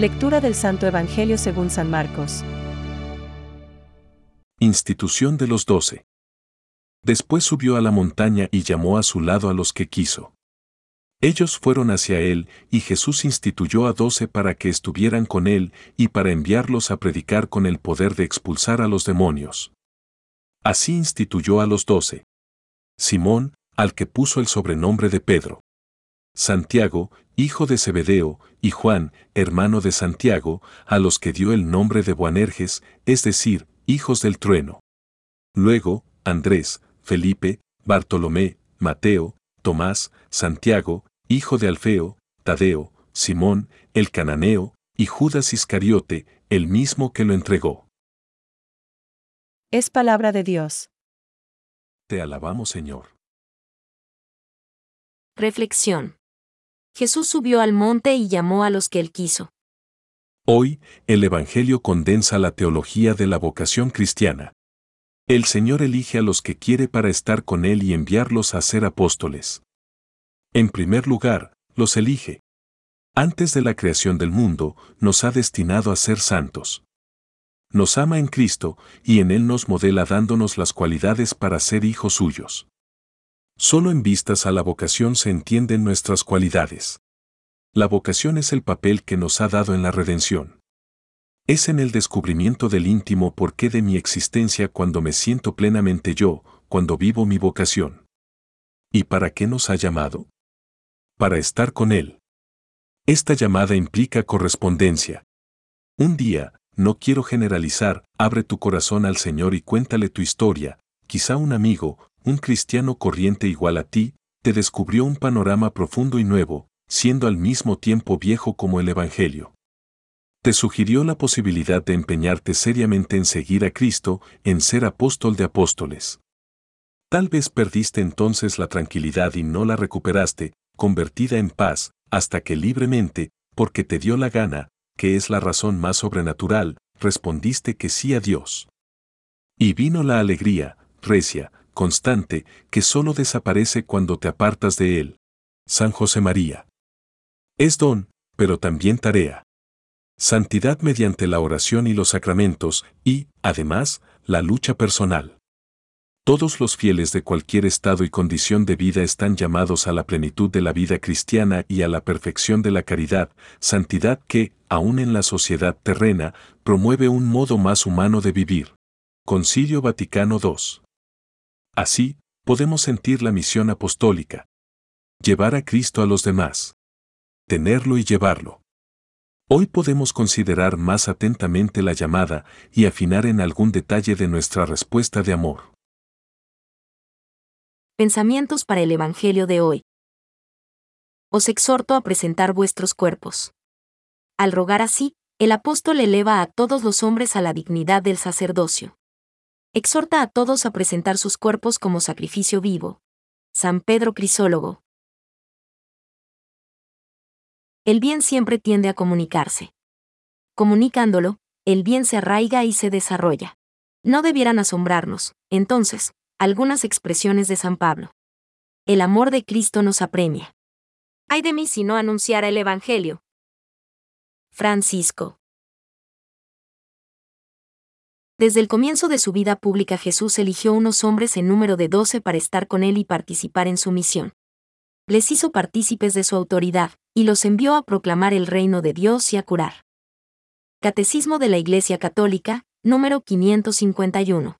Lectura del Santo Evangelio según San Marcos. Institución de los doce. Después subió a la montaña y llamó a su lado a los que quiso. Ellos fueron hacia él, y Jesús instituyó a doce para que estuvieran con él y para enviarlos a predicar con el poder de expulsar a los demonios. Así instituyó a los doce. Simón, al que puso el sobrenombre de Pedro. Santiago, hijo de Zebedeo, y Juan, hermano de Santiago, a los que dio el nombre de Boanerges, es decir, hijos del trueno. Luego, Andrés, Felipe, Bartolomé, Mateo, Tomás, Santiago, hijo de Alfeo, Tadeo, Simón, el cananeo, y Judas Iscariote, el mismo que lo entregó. Es palabra de Dios. Te alabamos, Señor. Reflexión. Jesús subió al monte y llamó a los que él quiso. Hoy, el Evangelio condensa la teología de la vocación cristiana. El Señor elige a los que quiere para estar con Él y enviarlos a ser apóstoles. En primer lugar, los elige. Antes de la creación del mundo, nos ha destinado a ser santos. Nos ama en Cristo, y en Él nos modela dándonos las cualidades para ser hijos suyos. Solo en vistas a la vocación se entienden nuestras cualidades. La vocación es el papel que nos ha dado en la redención. Es en el descubrimiento del íntimo porqué de mi existencia cuando me siento plenamente yo, cuando vivo mi vocación. ¿Y para qué nos ha llamado? Para estar con Él. Esta llamada implica correspondencia. Un día, no quiero generalizar, abre tu corazón al Señor y cuéntale tu historia, quizá un amigo, un cristiano corriente igual a ti, te descubrió un panorama profundo y nuevo, siendo al mismo tiempo viejo como el Evangelio. Te sugirió la posibilidad de empeñarte seriamente en seguir a Cristo, en ser apóstol de apóstoles. Tal vez perdiste entonces la tranquilidad y no la recuperaste, convertida en paz, hasta que libremente, porque te dio la gana, que es la razón más sobrenatural, respondiste que sí a Dios. Y vino la alegría, recia, constante, que solo desaparece cuando te apartas de Él. San José María. Es don, pero también tarea. Santidad mediante la oración y los sacramentos, y, además, la lucha personal. Todos los fieles de cualquier estado y condición de vida están llamados a la plenitud de la vida cristiana y a la perfección de la caridad, santidad que, aun en la sociedad terrena, promueve un modo más humano de vivir. Concilio Vaticano II. Así, podemos sentir la misión apostólica. Llevar a Cristo a los demás. Tenerlo y llevarlo. Hoy podemos considerar más atentamente la llamada y afinar en algún detalle de nuestra respuesta de amor. Pensamientos para el Evangelio de hoy. Os exhorto a presentar vuestros cuerpos. Al rogar así, el apóstol eleva a todos los hombres a la dignidad del sacerdocio. Exhorta a todos a presentar sus cuerpos como sacrificio vivo. San Pedro Crisólogo. El bien siempre tiende a comunicarse. Comunicándolo, el bien se arraiga y se desarrolla. No debieran asombrarnos, entonces, algunas expresiones de San Pablo. El amor de Cristo nos apremia. Ay de mí si no anunciara el Evangelio. Francisco. Desde el comienzo de su vida pública Jesús eligió unos hombres en número de doce para estar con él y participar en su misión. Les hizo partícipes de su autoridad, y los envió a proclamar el reino de Dios y a curar. Catecismo de la Iglesia Católica, número 551.